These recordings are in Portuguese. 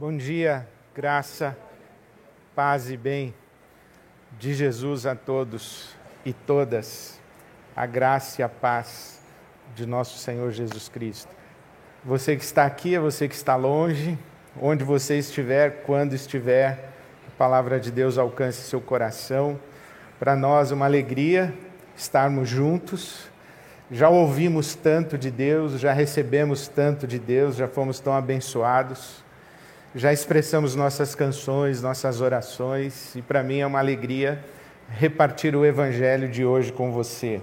Bom dia, graça, paz e bem de Jesus a todos e todas, a graça e a paz de nosso Senhor Jesus Cristo. Você que está aqui, é você que está longe, onde você estiver, quando estiver, a palavra de Deus alcance seu coração. Para nós, uma alegria estarmos juntos. Já ouvimos tanto de Deus, já recebemos tanto de Deus, já fomos tão abençoados, já expressamos nossas canções, nossas orações, e para mim é uma alegria repartir o Evangelho de hoje com você.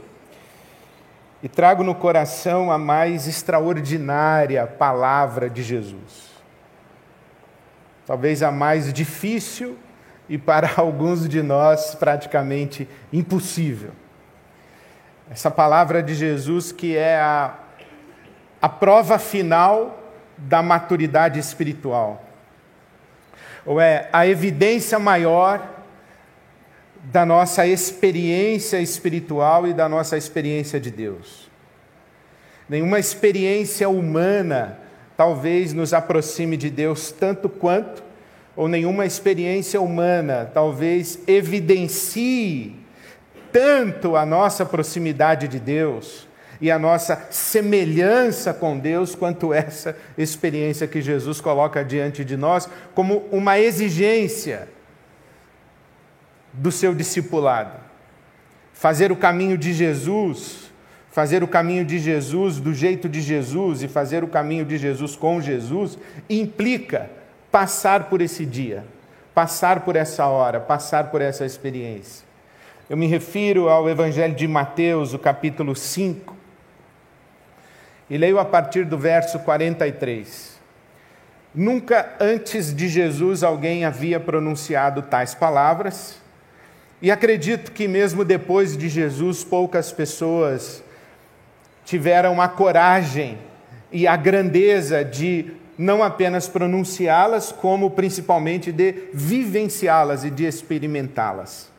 E trago no coração a mais extraordinária palavra de Jesus. Talvez a mais difícil e para alguns de nós praticamente impossível. Essa palavra de Jesus que é a, a prova final da maturidade espiritual, ou é a evidência maior da nossa experiência espiritual e da nossa experiência de Deus. Nenhuma experiência humana talvez nos aproxime de Deus tanto quanto, ou nenhuma experiência humana talvez evidencie tanto a nossa proximidade de Deus e a nossa semelhança com Deus quanto essa experiência que Jesus coloca diante de nós como uma exigência do seu discipulado. Fazer o caminho de Jesus, fazer o caminho de Jesus do jeito de Jesus e fazer o caminho de Jesus com Jesus implica passar por esse dia, passar por essa hora, passar por essa experiência. Eu me refiro ao Evangelho de Mateus, o capítulo 5, e leio a partir do verso 43. Nunca antes de Jesus alguém havia pronunciado tais palavras e acredito que mesmo depois de Jesus, poucas pessoas tiveram a coragem e a grandeza de não apenas pronunciá-las, como principalmente de vivenciá-las e de experimentá-las.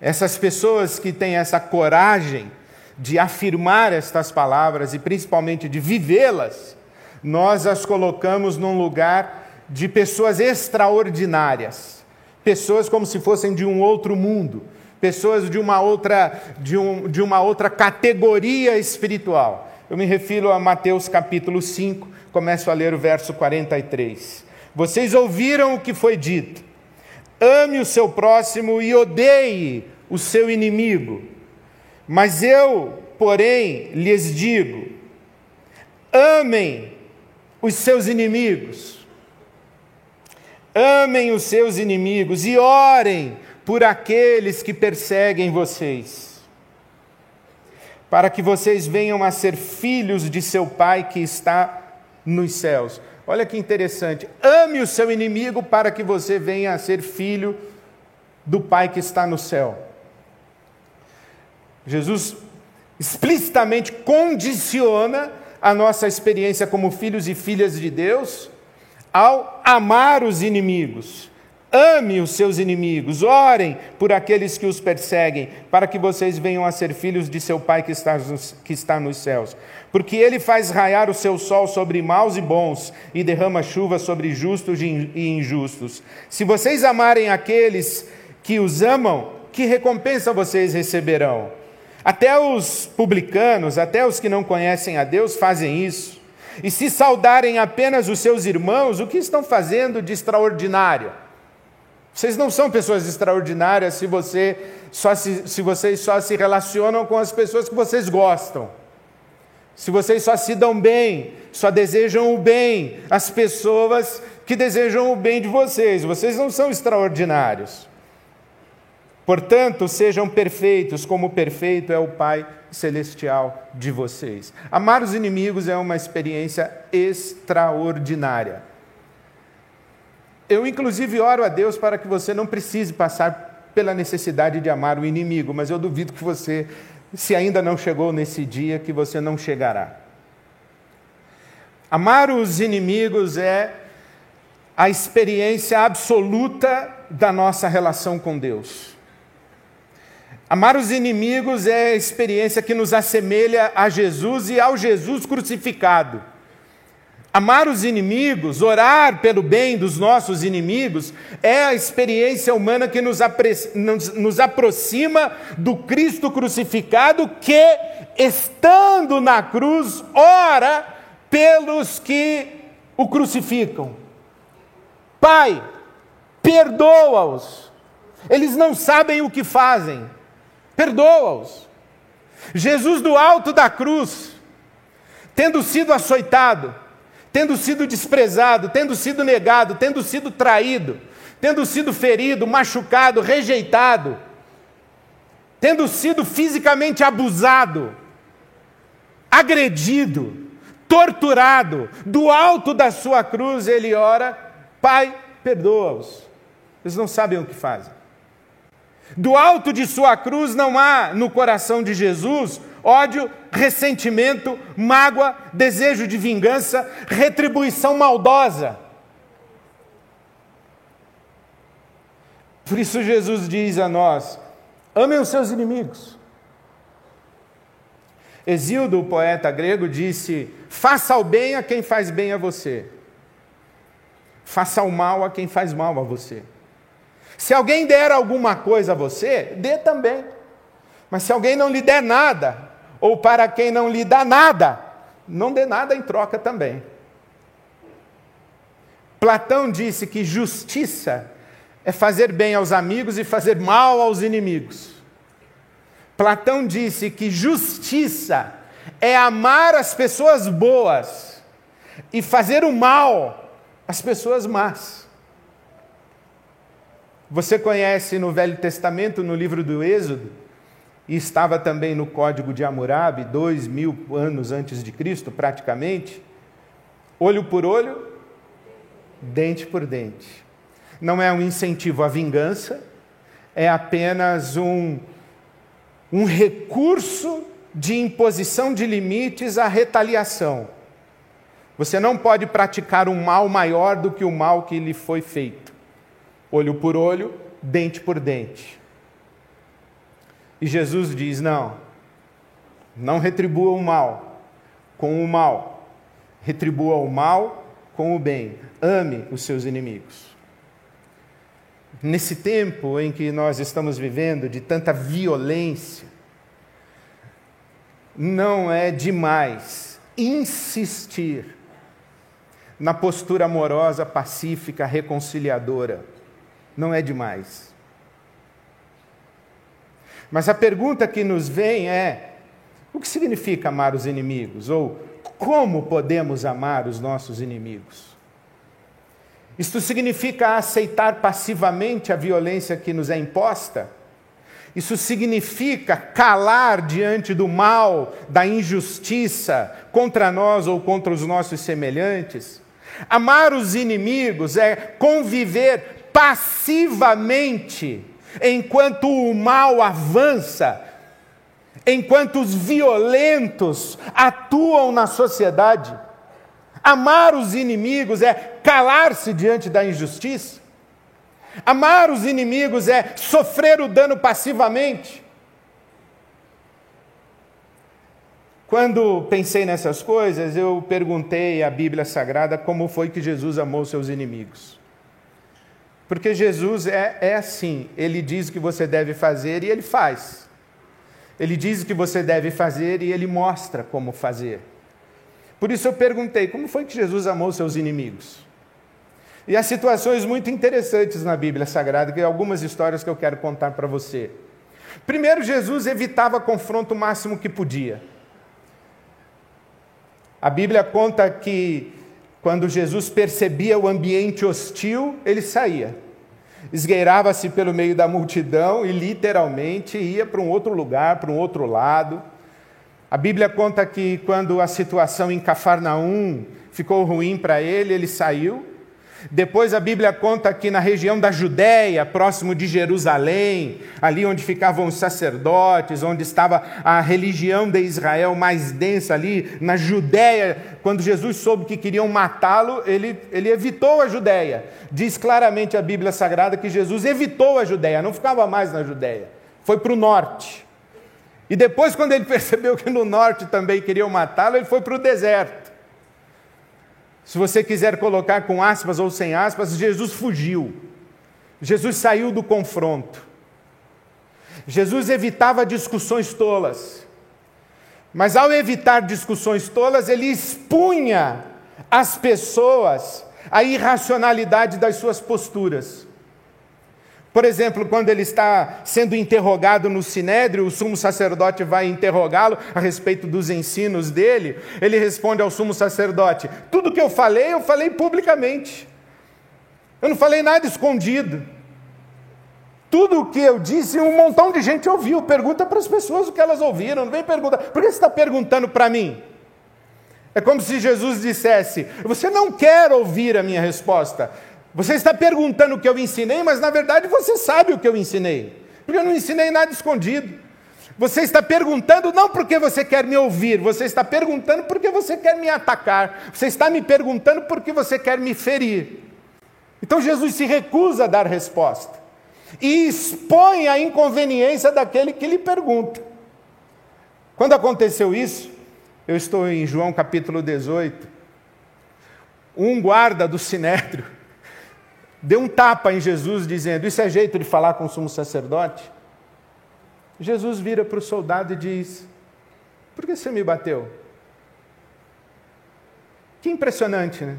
Essas pessoas que têm essa coragem de afirmar estas palavras e principalmente de vivê-las, nós as colocamos num lugar de pessoas extraordinárias pessoas como se fossem de um outro mundo, pessoas de uma outra, de, um, de uma outra categoria espiritual. Eu me refiro a Mateus capítulo 5, começo a ler o verso 43. Vocês ouviram o que foi dito: ame o seu próximo e odeie o seu inimigo. Mas eu, porém, lhes digo: amem os seus inimigos Amem os seus inimigos e orem por aqueles que perseguem vocês, para que vocês venham a ser filhos de seu Pai que está nos céus. Olha que interessante. Ame o seu inimigo para que você venha a ser filho do Pai que está no céu. Jesus explicitamente condiciona a nossa experiência como filhos e filhas de Deus ao amar os inimigos. Ame os seus inimigos, orem por aqueles que os perseguem, para que vocês venham a ser filhos de seu Pai que está, nos, que está nos céus. Porque ele faz raiar o seu sol sobre maus e bons, e derrama chuva sobre justos e injustos. Se vocês amarem aqueles que os amam, que recompensa vocês receberão? Até os publicanos, até os que não conhecem a Deus, fazem isso. E se saudarem apenas os seus irmãos, o que estão fazendo de extraordinário? Vocês não são pessoas extraordinárias se, você só se, se vocês só se relacionam com as pessoas que vocês gostam. Se vocês só se dão bem, só desejam o bem, as pessoas que desejam o bem de vocês. Vocês não são extraordinários. Portanto, sejam perfeitos, como perfeito é o Pai celestial de vocês. Amar os inimigos é uma experiência extraordinária. Eu, inclusive, oro a Deus para que você não precise passar pela necessidade de amar o inimigo, mas eu duvido que você, se ainda não chegou nesse dia, que você não chegará. Amar os inimigos é a experiência absoluta da nossa relação com Deus. Amar os inimigos é a experiência que nos assemelha a Jesus e ao Jesus crucificado. Amar os inimigos, orar pelo bem dos nossos inimigos, é a experiência humana que nos, nos, nos, aproxima do Cristo crucificado, que, estando na cruz, ora pelos que o crucificam. Pai, perdoa-os, eles não sabem o que fazem, perdoa-os. Jesus, do alto da cruz, tendo sido açoitado, tendo sido desprezado, tendo sido negado, tendo sido traído, tendo sido ferido, machucado, rejeitado, tendo sido fisicamente abusado, agredido, torturado, do alto da sua cruz, ele ora: Pai, perdoa-os. Eles não sabem o que fazem. Do alto de sua cruz não há no coração de Jesus ódio, ressentimento, mágoa, desejo de vingança, retribuição maldosa. Por isso Jesus diz a nós: amem os seus inimigos. Exildo, o poeta grego, disse: faça o bem a quem faz bem a você, faça o mal a quem faz mal a você. Se alguém der alguma coisa a você, dê também. Mas se alguém não lhe der nada, ou para quem não lhe dá nada, não dê nada em troca também. Platão disse que justiça é fazer bem aos amigos e fazer mal aos inimigos. Platão disse que justiça é amar as pessoas boas e fazer o mal às pessoas más. Você conhece no Velho Testamento, no livro do Êxodo, e estava também no Código de Hammurabi, dois mil anos antes de Cristo, praticamente, olho por olho, dente por dente. Não é um incentivo à vingança, é apenas um, um recurso de imposição de limites à retaliação. Você não pode praticar um mal maior do que o mal que lhe foi feito. Olho por olho, dente por dente. E Jesus diz: não, não retribua o mal com o mal, retribua o mal com o bem, ame os seus inimigos. Nesse tempo em que nós estamos vivendo de tanta violência, não é demais insistir na postura amorosa, pacífica, reconciliadora. Não é demais. Mas a pergunta que nos vem é: o que significa amar os inimigos? Ou como podemos amar os nossos inimigos? Isto significa aceitar passivamente a violência que nos é imposta? Isso significa calar diante do mal, da injustiça contra nós ou contra os nossos semelhantes? Amar os inimigos é conviver passivamente enquanto o mal avança, enquanto os violentos atuam na sociedade. Amar os inimigos é calar-se diante da injustiça. Amar os inimigos é sofrer o dano passivamente. Quando pensei nessas coisas, eu perguntei à Bíblia Sagrada como foi que Jesus amou seus inimigos. Porque Jesus é, é assim: ele diz o que você deve fazer e ele faz. Ele diz o que você deve fazer e ele mostra como fazer. Por isso eu perguntei: como foi que Jesus amou seus inimigos? E há situações muito interessantes na Bíblia Sagrada, que algumas histórias que eu quero contar para você. Primeiro, Jesus evitava confronto o máximo que podia. A Bíblia conta que quando Jesus percebia o ambiente hostil, ele saía. Esgueirava-se pelo meio da multidão e literalmente ia para um outro lugar, para um outro lado. A Bíblia conta que quando a situação em Cafarnaum ficou ruim para ele, ele saiu depois a Bíblia conta que na região da Judéia, próximo de Jerusalém, ali onde ficavam os sacerdotes, onde estava a religião de Israel mais densa ali, na Judéia, quando Jesus soube que queriam matá-lo, ele, ele evitou a Judéia. Diz claramente a Bíblia Sagrada que Jesus evitou a Judéia, não ficava mais na Judéia, foi para o norte. E depois, quando ele percebeu que no norte também queriam matá-lo, ele foi para o deserto. Se você quiser colocar com aspas ou sem aspas, Jesus fugiu. Jesus saiu do confronto. Jesus evitava discussões tolas. Mas ao evitar discussões tolas, ele expunha as pessoas à irracionalidade das suas posturas. Por exemplo, quando ele está sendo interrogado no sinédrio, o sumo sacerdote vai interrogá-lo a respeito dos ensinos dele. Ele responde ao sumo sacerdote: Tudo que eu falei, eu falei publicamente. Eu não falei nada escondido. Tudo o que eu disse, um montão de gente ouviu. Pergunta para as pessoas o que elas ouviram. Não vem perguntar. Por que você está perguntando para mim? É como se Jesus dissesse: Você não quer ouvir a minha resposta. Você está perguntando o que eu ensinei, mas na verdade você sabe o que eu ensinei, porque eu não ensinei nada escondido. Você está perguntando não porque você quer me ouvir, você está perguntando porque você quer me atacar, você está me perguntando porque você quer me ferir. Então Jesus se recusa a dar resposta e expõe a inconveniência daquele que lhe pergunta. Quando aconteceu isso, eu estou em João capítulo 18, um guarda do sinédrio deu um tapa em Jesus, dizendo: Isso é jeito de falar com o sumo sacerdote? Jesus vira para o soldado e diz: Por que você me bateu? Que impressionante, né?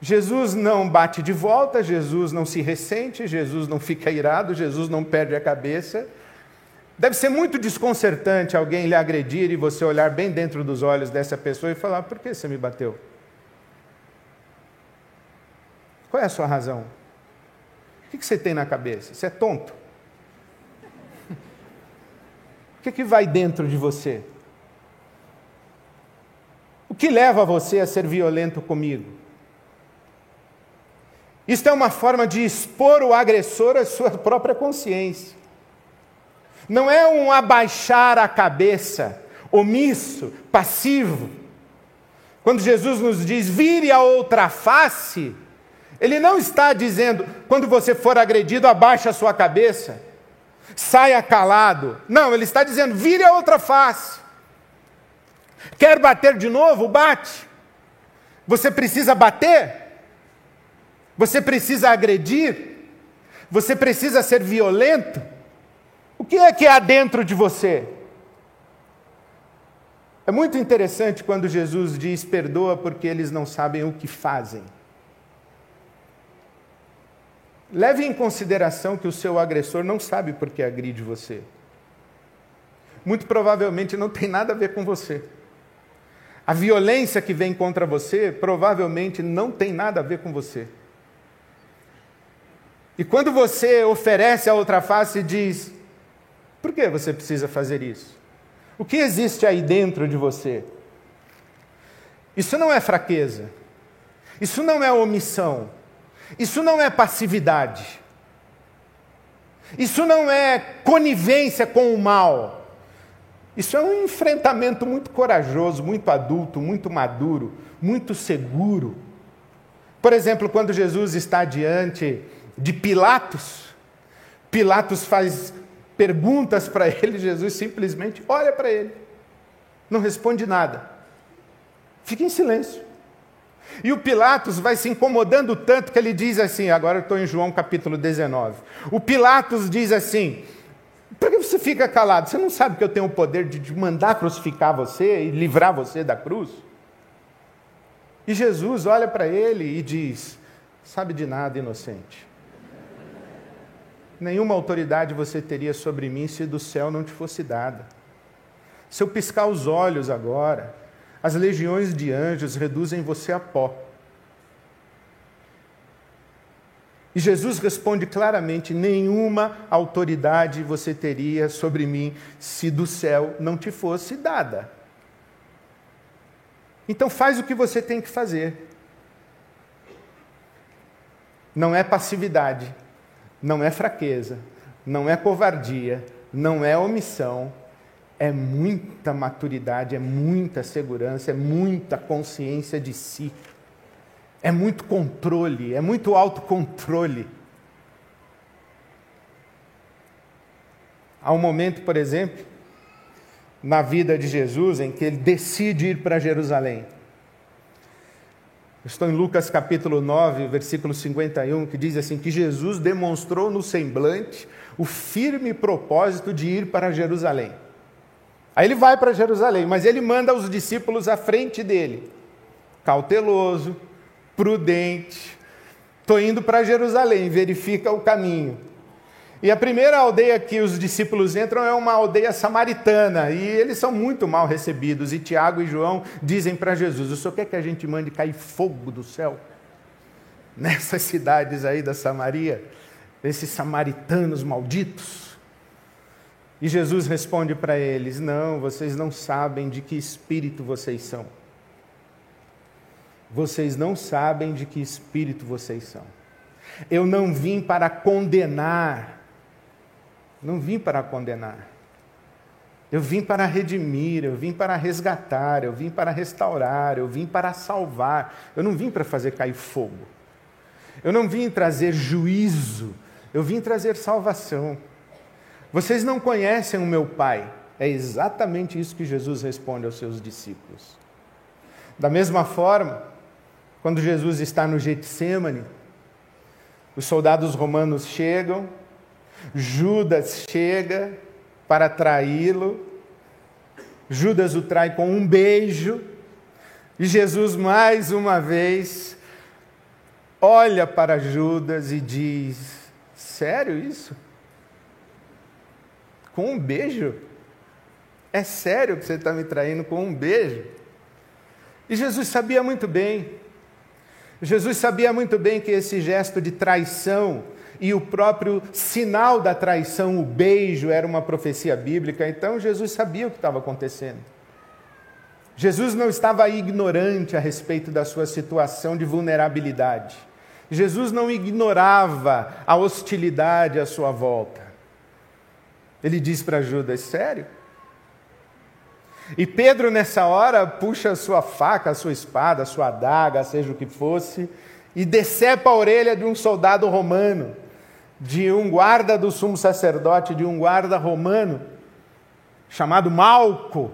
Jesus não bate de volta, Jesus não se ressente, Jesus não fica irado, Jesus não perde a cabeça. Deve ser muito desconcertante alguém lhe agredir e você olhar bem dentro dos olhos dessa pessoa e falar: Por que você me bateu? Qual é a sua razão? O que você tem na cabeça? Você é tonto? O que, que vai dentro de você? O que leva você a ser violento comigo? Isto é uma forma de expor o agressor à sua própria consciência. Não é um abaixar a cabeça, omisso, passivo. Quando Jesus nos diz, vire a outra face, ele não está dizendo, quando você for agredido, abaixe a sua cabeça, saia calado. Não, ele está dizendo, vire a outra face. Quer bater de novo? Bate. Você precisa bater? Você precisa agredir? Você precisa ser violento? O que é que há dentro de você? É muito interessante quando Jesus diz: perdoa porque eles não sabem o que fazem. Leve em consideração que o seu agressor não sabe por que agride você. Muito provavelmente não tem nada a ver com você. A violência que vem contra você provavelmente não tem nada a ver com você. E quando você oferece a outra face e diz: por que você precisa fazer isso? O que existe aí dentro de você? Isso não é fraqueza. Isso não é omissão. Isso não é passividade. Isso não é conivência com o mal. Isso é um enfrentamento muito corajoso, muito adulto, muito maduro, muito seguro. Por exemplo, quando Jesus está diante de Pilatos, Pilatos faz perguntas para ele, Jesus simplesmente olha para ele, não responde nada, fica em silêncio. E o Pilatos vai se incomodando tanto que ele diz assim, agora eu estou em João capítulo 19. O Pilatos diz assim: por que você fica calado? Você não sabe que eu tenho o poder de mandar crucificar você e livrar você da cruz? E Jesus olha para ele e diz: sabe de nada, inocente. Nenhuma autoridade você teria sobre mim se do céu não te fosse dada. Se eu piscar os olhos agora, as legiões de anjos reduzem você a pó. E Jesus responde claramente: nenhuma autoridade você teria sobre mim se do céu não te fosse dada. Então faz o que você tem que fazer. Não é passividade, não é fraqueza, não é covardia, não é omissão, é muita maturidade, é muita segurança, é muita consciência de si, é muito controle, é muito autocontrole. Há um momento, por exemplo, na vida de Jesus em que ele decide ir para Jerusalém. Estou em Lucas capítulo 9, versículo 51, que diz assim: que Jesus demonstrou no semblante o firme propósito de ir para Jerusalém. Aí ele vai para Jerusalém, mas ele manda os discípulos à frente dele, cauteloso, prudente. Estou indo para Jerusalém, verifica o caminho. E a primeira aldeia que os discípulos entram é uma aldeia samaritana, e eles são muito mal recebidos. E Tiago e João dizem para Jesus: O senhor quer que a gente mande cair fogo do céu? Nessas cidades aí da Samaria, esses samaritanos malditos. E Jesus responde para eles: Não, vocês não sabem de que espírito vocês são. Vocês não sabem de que espírito vocês são. Eu não vim para condenar não vim para condenar. Eu vim para redimir, eu vim para resgatar, eu vim para restaurar, eu vim para salvar. Eu não vim para fazer cair fogo. Eu não vim trazer juízo, eu vim trazer salvação. Vocês não conhecem o meu Pai. É exatamente isso que Jesus responde aos seus discípulos. Da mesma forma, quando Jesus está no Getsemane, os soldados romanos chegam Judas chega para traí-lo. Judas o trai com um beijo. E Jesus, mais uma vez, olha para Judas e diz: Sério isso? Com um beijo? É sério que você está me traindo com um beijo? E Jesus sabia muito bem. Jesus sabia muito bem que esse gesto de traição e o próprio sinal da traição, o beijo, era uma profecia bíblica, então Jesus sabia o que estava acontecendo. Jesus não estava ignorante a respeito da sua situação de vulnerabilidade. Jesus não ignorava a hostilidade à sua volta. Ele diz para Judas: Sério? E Pedro, nessa hora, puxa a sua faca, a sua espada, a sua adaga, seja o que fosse, e decepa a orelha de um soldado romano de um guarda do sumo sacerdote, de um guarda romano, chamado Malco.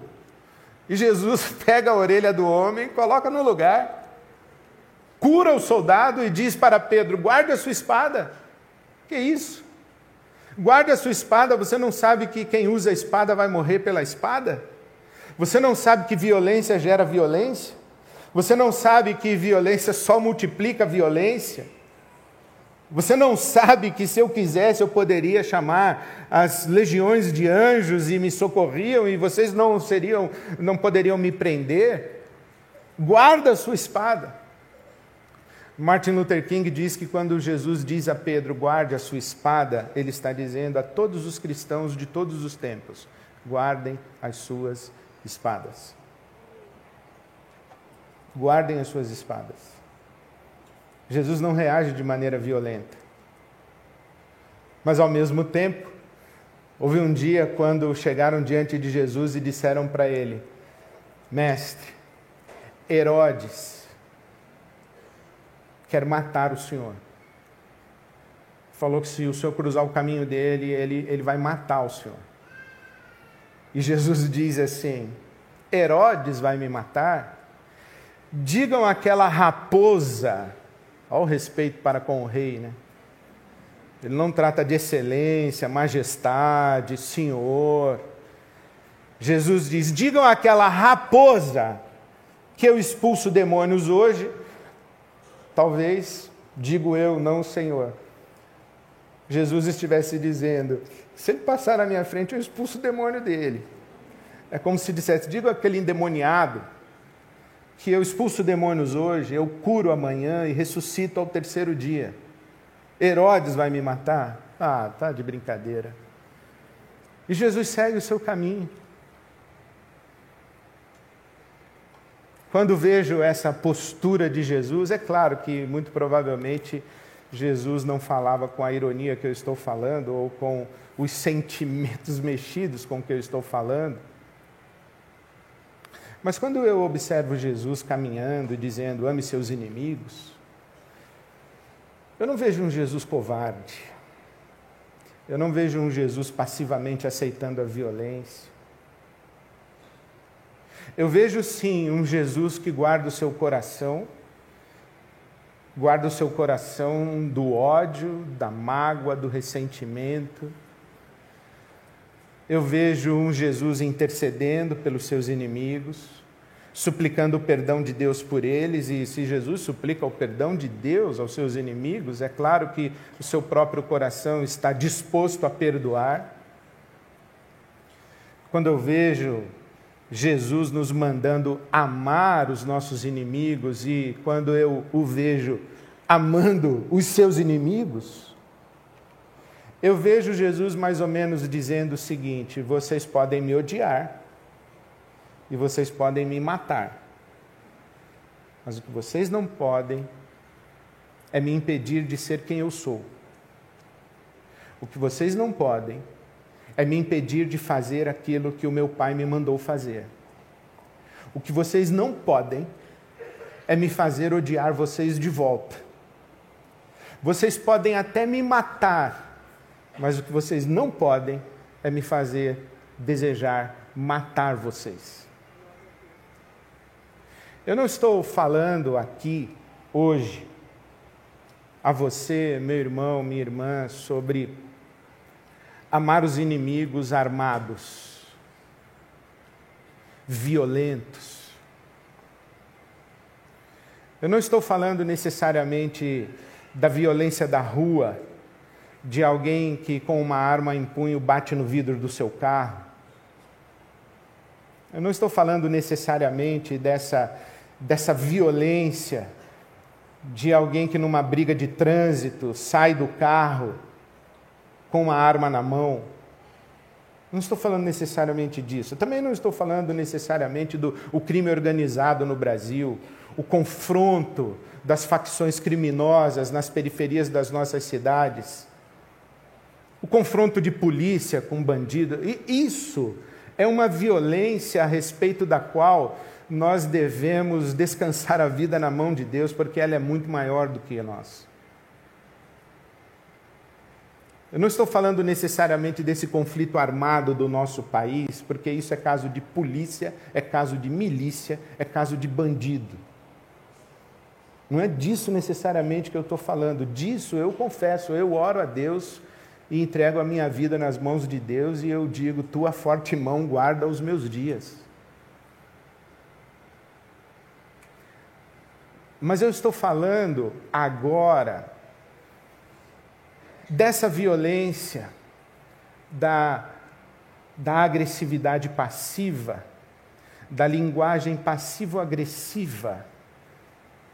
E Jesus pega a orelha do homem coloca no lugar, cura o soldado e diz para Pedro: guarde a sua espada. Que isso? Guarde a sua espada, você não sabe que quem usa a espada vai morrer pela espada? Você não sabe que violência gera violência? Você não sabe que violência só multiplica violência? Você não sabe que se eu quisesse eu poderia chamar as legiões de anjos e me socorriam e vocês não seriam, não poderiam me prender? Guarda a sua espada. Martin Luther King diz que quando Jesus diz a Pedro, guarde a sua espada, ele está dizendo a todos os cristãos de todos os tempos: guardem as suas espadas. Guardem as suas espadas. Jesus não reage de maneira violenta. Mas ao mesmo tempo, houve um dia quando chegaram diante de Jesus e disseram para ele: Mestre, Herodes quer matar o Senhor. Falou que se o Senhor cruzar o caminho dele, ele, ele vai matar o Senhor. E Jesus diz assim: Herodes vai me matar? Digam aquela raposa Olha o respeito para com o rei, né? Ele não trata de excelência, majestade, senhor. Jesus diz: digam àquela raposa que eu expulso demônios hoje. Talvez, digo eu, não Senhor. Jesus estivesse dizendo: se ele passar na minha frente, eu expulso o demônio dele. É como se dissesse: diga aquele endemoniado que eu expulso demônios hoje, eu curo amanhã e ressuscito ao terceiro dia. Herodes vai me matar? Ah, tá de brincadeira. E Jesus segue o seu caminho. Quando vejo essa postura de Jesus, é claro que muito provavelmente Jesus não falava com a ironia que eu estou falando ou com os sentimentos mexidos com que eu estou falando. Mas quando eu observo Jesus caminhando e dizendo ame seus inimigos, eu não vejo um Jesus covarde. Eu não vejo um Jesus passivamente aceitando a violência. Eu vejo sim um Jesus que guarda o seu coração guarda o seu coração do ódio, da mágoa, do ressentimento. Eu vejo um Jesus intercedendo pelos seus inimigos, suplicando o perdão de Deus por eles, e se Jesus suplica o perdão de Deus aos seus inimigos, é claro que o seu próprio coração está disposto a perdoar. Quando eu vejo Jesus nos mandando amar os nossos inimigos e quando eu o vejo amando os seus inimigos, eu vejo Jesus mais ou menos dizendo o seguinte: vocês podem me odiar e vocês podem me matar, mas o que vocês não podem é me impedir de ser quem eu sou. O que vocês não podem é me impedir de fazer aquilo que o meu pai me mandou fazer. O que vocês não podem é me fazer odiar vocês de volta. Vocês podem até me matar, mas o que vocês não podem é me fazer desejar matar vocês. Eu não estou falando aqui hoje a você, meu irmão, minha irmã, sobre amar os inimigos armados, violentos. Eu não estou falando necessariamente da violência da rua, de alguém que com uma arma em punho bate no vidro do seu carro. Eu não estou falando necessariamente dessa, dessa violência de alguém que numa briga de trânsito sai do carro com uma arma na mão. Não estou falando necessariamente disso. Também não estou falando necessariamente do o crime organizado no Brasil, o confronto das facções criminosas nas periferias das nossas cidades, o confronto de polícia com bandido. E isso é uma violência a respeito da qual nós devemos descansar a vida na mão de Deus, porque ela é muito maior do que nós. Eu não estou falando necessariamente desse conflito armado do nosso país, porque isso é caso de polícia, é caso de milícia, é caso de bandido. Não é disso necessariamente que eu estou falando. Disso eu confesso, eu oro a Deus e entrego a minha vida nas mãos de Deus e eu digo: Tua forte mão guarda os meus dias. Mas eu estou falando agora dessa violência, da, da agressividade passiva, da linguagem passivo-agressiva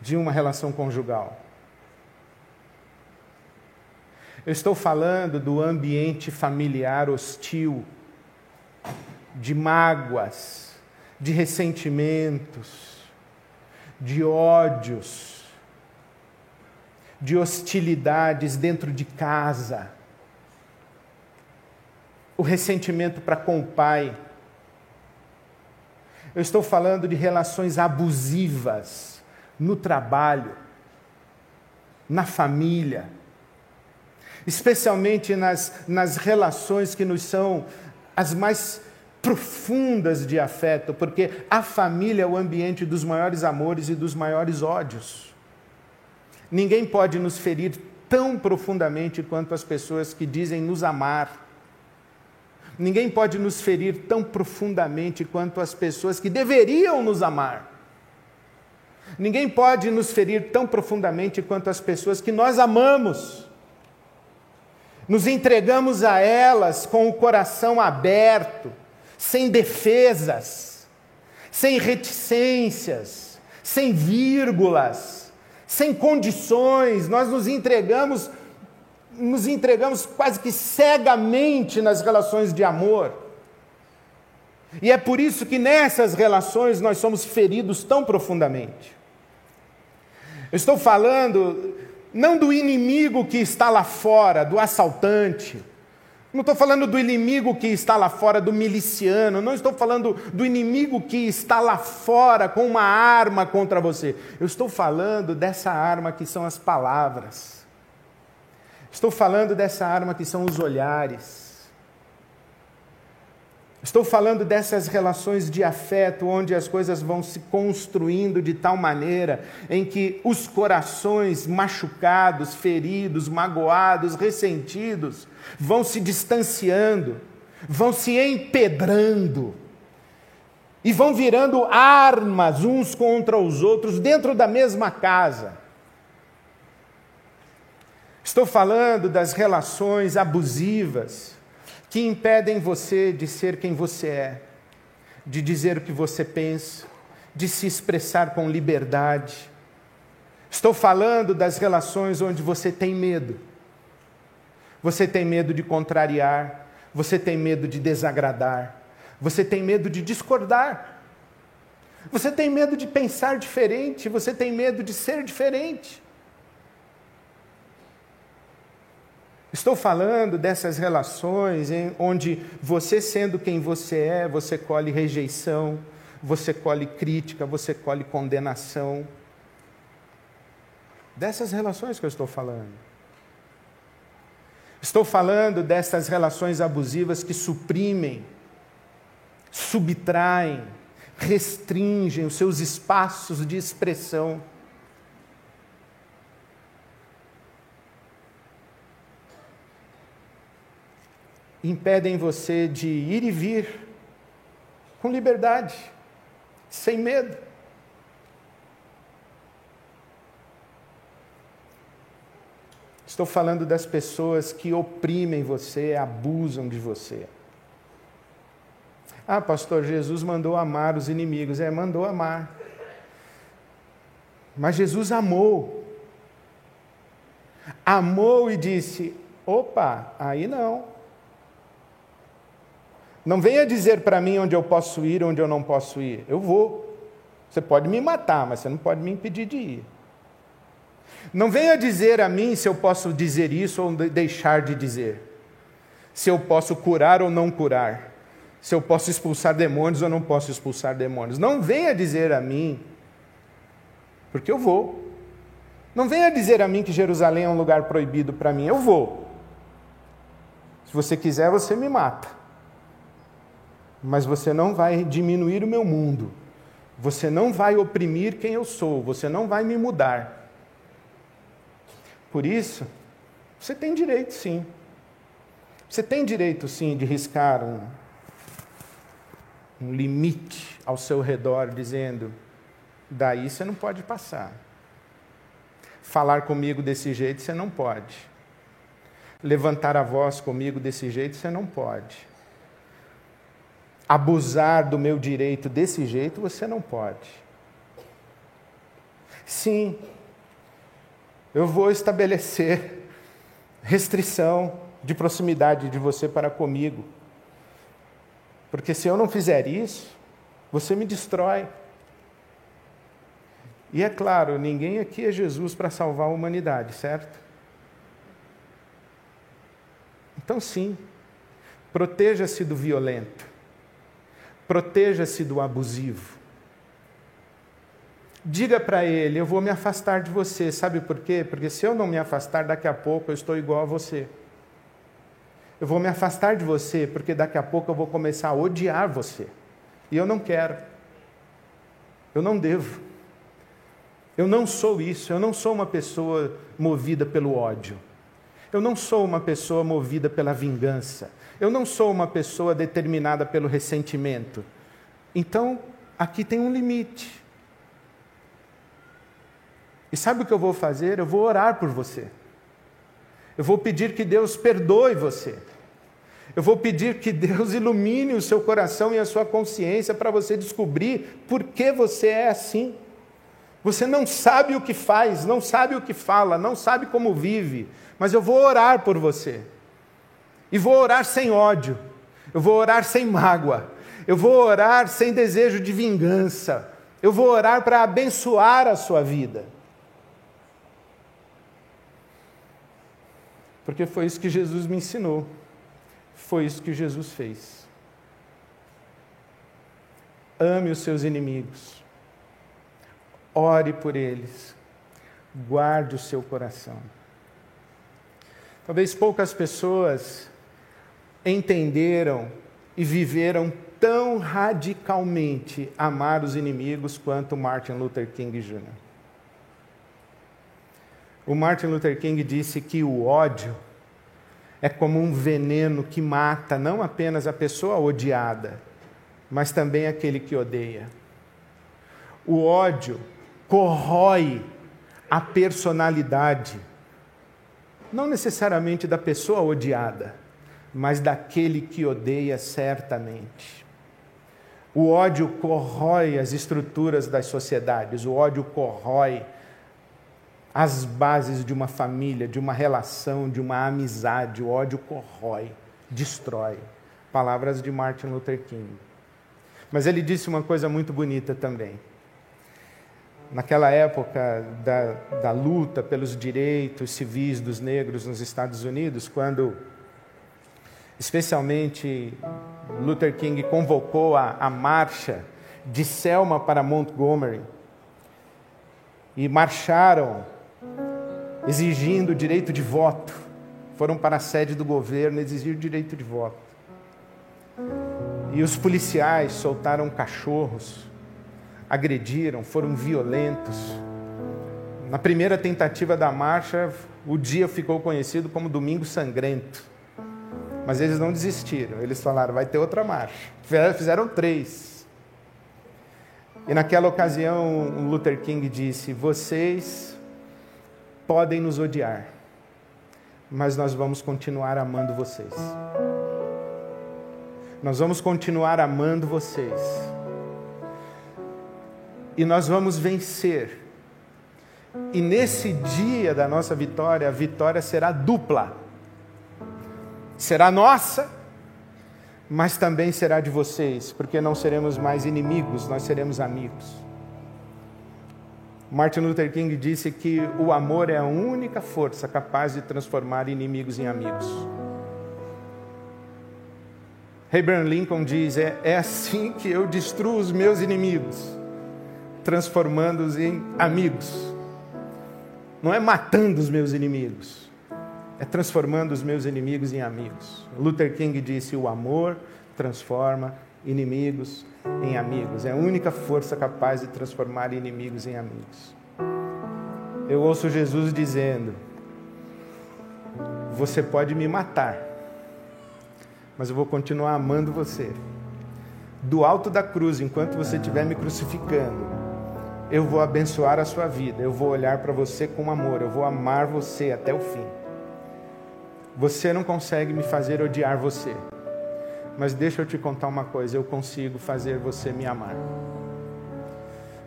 de uma relação conjugal. Eu estou falando do ambiente familiar hostil, de mágoas, de ressentimentos, de ódios, de hostilidades dentro de casa, o ressentimento para com o pai. Eu estou falando de relações abusivas no trabalho, na família, especialmente nas, nas relações que nos são as mais profundas de afeto, porque a família é o ambiente dos maiores amores e dos maiores ódios. Ninguém pode nos ferir tão profundamente quanto as pessoas que dizem nos amar. Ninguém pode nos ferir tão profundamente quanto as pessoas que deveriam nos amar. Ninguém pode nos ferir tão profundamente quanto as pessoas que nós amamos. Nos entregamos a elas com o coração aberto, sem defesas, sem reticências, sem vírgulas sem condições, nós nos entregamos, nos entregamos quase que cegamente nas relações de amor. E é por isso que nessas relações nós somos feridos tão profundamente. Eu estou falando não do inimigo que está lá fora, do assaltante, não estou falando do inimigo que está lá fora, do miliciano. Não estou falando do inimigo que está lá fora com uma arma contra você. Eu estou falando dessa arma que são as palavras. Estou falando dessa arma que são os olhares. Estou falando dessas relações de afeto, onde as coisas vão se construindo de tal maneira em que os corações machucados, feridos, magoados, ressentidos, vão se distanciando, vão se empedrando e vão virando armas uns contra os outros dentro da mesma casa. Estou falando das relações abusivas que impedem você de ser quem você é, de dizer o que você pensa, de se expressar com liberdade. Estou falando das relações onde você tem medo. Você tem medo de contrariar, você tem medo de desagradar, você tem medo de discordar. Você tem medo de pensar diferente, você tem medo de ser diferente. Estou falando dessas relações em onde você, sendo quem você é, você colhe rejeição, você colhe crítica, você colhe condenação. Dessas relações que eu estou falando. Estou falando dessas relações abusivas que suprimem, subtraem, restringem os seus espaços de expressão. impedem você de ir e vir com liberdade, sem medo. Estou falando das pessoas que oprimem você, abusam de você. Ah, pastor, Jesus mandou amar os inimigos. É, mandou amar. Mas Jesus amou. Amou e disse: opa, aí não. Não venha dizer para mim onde eu posso ir, onde eu não posso ir. Eu vou. Você pode me matar, mas você não pode me impedir de ir. Não venha dizer a mim se eu posso dizer isso ou deixar de dizer. Se eu posso curar ou não curar. Se eu posso expulsar demônios ou não posso expulsar demônios. Não venha dizer a mim, porque eu vou. Não venha dizer a mim que Jerusalém é um lugar proibido para mim. Eu vou. Se você quiser, você me mata mas você não vai diminuir o meu mundo. Você não vai oprimir quem eu sou, você não vai me mudar. Por isso, você tem direito sim. Você tem direito sim de riscar um, um limite ao seu redor, dizendo: daí você não pode passar. Falar comigo desse jeito você não pode. Levantar a voz comigo desse jeito você não pode abusar do meu direito desse jeito, você não pode. Sim, eu vou estabelecer restrição de proximidade de você para comigo. Porque se eu não fizer isso, você me destrói. E é claro, ninguém aqui é Jesus para salvar a humanidade, certo? Então, sim, proteja-se do violento. Proteja-se do abusivo. Diga para ele: Eu vou me afastar de você. Sabe por quê? Porque se eu não me afastar, daqui a pouco eu estou igual a você. Eu vou me afastar de você porque daqui a pouco eu vou começar a odiar você. E eu não quero. Eu não devo. Eu não sou isso. Eu não sou uma pessoa movida pelo ódio. Eu não sou uma pessoa movida pela vingança. Eu não sou uma pessoa determinada pelo ressentimento. Então, aqui tem um limite. E sabe o que eu vou fazer? Eu vou orar por você. Eu vou pedir que Deus perdoe você. Eu vou pedir que Deus ilumine o seu coração e a sua consciência para você descobrir por que você é assim. Você não sabe o que faz, não sabe o que fala, não sabe como vive, mas eu vou orar por você. E vou orar sem ódio, eu vou orar sem mágoa, eu vou orar sem desejo de vingança, eu vou orar para abençoar a sua vida. Porque foi isso que Jesus me ensinou, foi isso que Jesus fez. Ame os seus inimigos, ore por eles, guarde o seu coração. Talvez poucas pessoas entenderam e viveram tão radicalmente amar os inimigos quanto Martin Luther King Jr. O Martin Luther King disse que o ódio é como um veneno que mata não apenas a pessoa odiada, mas também aquele que odeia. O ódio corrói a personalidade, não necessariamente da pessoa odiada, mas daquele que odeia certamente. O ódio corrói as estruturas das sociedades, o ódio corrói as bases de uma família, de uma relação, de uma amizade. O ódio corrói, destrói. Palavras de Martin Luther King. Mas ele disse uma coisa muito bonita também. Naquela época da, da luta pelos direitos civis dos negros nos Estados Unidos, quando especialmente Luther King convocou a, a marcha de Selma para Montgomery, e marcharam exigindo direito de voto. Foram para a sede do governo exigir direito de voto. E os policiais soltaram cachorros, agrediram, foram violentos. Na primeira tentativa da marcha, o dia ficou conhecido como Domingo Sangrento. Mas eles não desistiram, eles falaram: vai ter outra marcha. Fizeram três. E naquela ocasião, Luther King disse: vocês podem nos odiar, mas nós vamos continuar amando vocês. Nós vamos continuar amando vocês. E nós vamos vencer. E nesse dia da nossa vitória, a vitória será dupla. Será nossa, mas também será de vocês, porque não seremos mais inimigos, nós seremos amigos. Martin Luther King disse que o amor é a única força capaz de transformar inimigos em amigos. Abraham Lincoln diz: é, é assim que eu destruo os meus inimigos, transformando-os em amigos. Não é matando os meus inimigos, é transformando os meus inimigos em amigos. Luther King disse: o amor transforma inimigos em amigos. É a única força capaz de transformar inimigos em amigos. Eu ouço Jesus dizendo: Você pode me matar, mas eu vou continuar amando você. Do alto da cruz, enquanto você estiver me crucificando, eu vou abençoar a sua vida, eu vou olhar para você com amor, eu vou amar você até o fim. Você não consegue me fazer odiar você. Mas deixa eu te contar uma coisa: eu consigo fazer você me amar.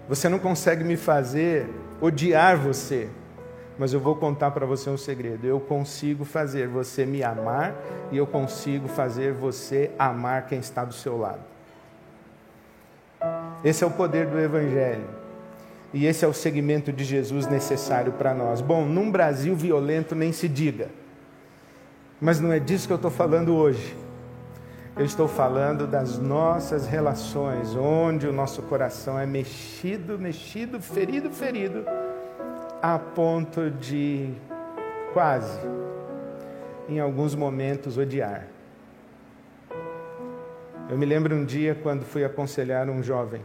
Você não consegue me fazer odiar você, mas eu vou contar para você um segredo. Eu consigo fazer você me amar e eu consigo fazer você amar quem está do seu lado. Esse é o poder do Evangelho. E esse é o segmento de Jesus necessário para nós. Bom, num Brasil violento nem se diga. Mas não é disso que eu estou falando hoje. Eu estou falando das nossas relações, onde o nosso coração é mexido, mexido, ferido, ferido, a ponto de quase, em alguns momentos, odiar. Eu me lembro um dia quando fui aconselhar um jovem.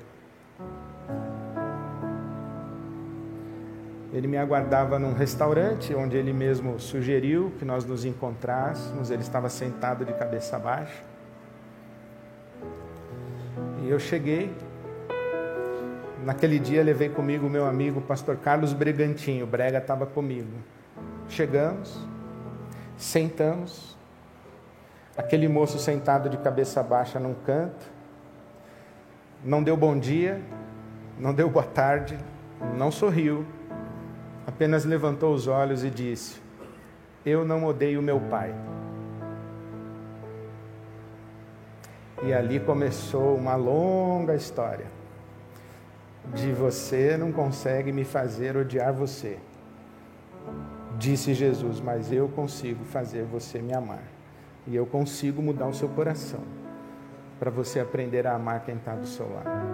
Ele me aguardava num restaurante onde ele mesmo sugeriu que nós nos encontrássemos. Ele estava sentado de cabeça baixa. E eu cheguei. Naquele dia levei comigo o meu amigo, o pastor Carlos Bregantinho. O Brega estava comigo. Chegamos, sentamos. Aquele moço sentado de cabeça baixa num canto. Não deu bom dia, não deu boa tarde, não sorriu. Apenas levantou os olhos e disse: Eu não odeio meu pai. E ali começou uma longa história de você não consegue me fazer odiar você. Disse Jesus, mas eu consigo fazer você me amar. E eu consigo mudar o seu coração para você aprender a amar quem está do seu lado.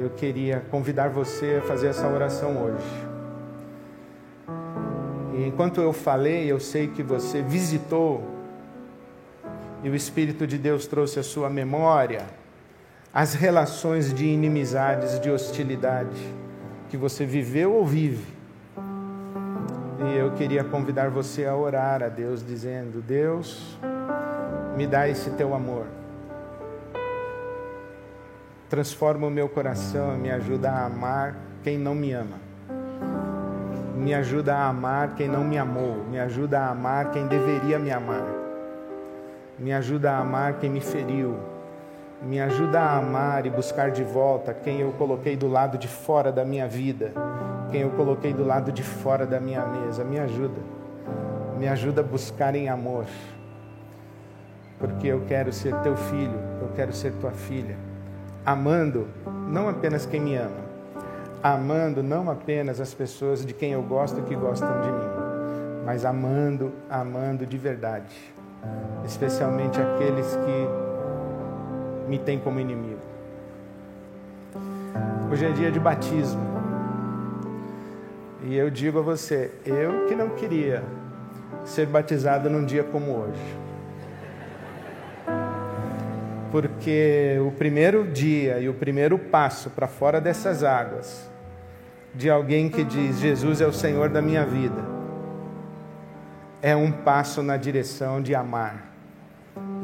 Eu queria convidar você a fazer essa oração hoje. E enquanto eu falei, eu sei que você visitou e o Espírito de Deus trouxe à sua memória as relações de inimizades, de hostilidade que você viveu ou vive. E eu queria convidar você a orar a Deus, dizendo: Deus, me dá esse teu amor. Transforma o meu coração, me ajuda a amar quem não me ama. Me ajuda a amar quem não me amou. Me ajuda a amar quem deveria me amar. Me ajuda a amar quem me feriu. Me ajuda a amar e buscar de volta quem eu coloquei do lado de fora da minha vida, quem eu coloquei do lado de fora da minha mesa. Me ajuda. Me ajuda a buscar em amor. Porque eu quero ser teu filho, eu quero ser tua filha amando não apenas quem me ama, amando não apenas as pessoas de quem eu gosto que gostam de mim, mas amando, amando de verdade, especialmente aqueles que me têm como inimigo. Hoje é dia de batismo. E eu digo a você, eu que não queria ser batizado num dia como hoje porque o primeiro dia e o primeiro passo para fora dessas águas, de alguém que diz: Jesus é o Senhor da minha vida, é um passo na direção de amar,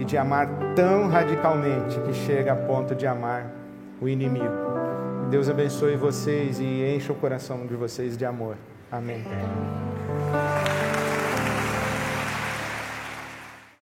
e de amar tão radicalmente que chega a ponto de amar o inimigo. Deus abençoe vocês e encha o coração de vocês de amor. Amém.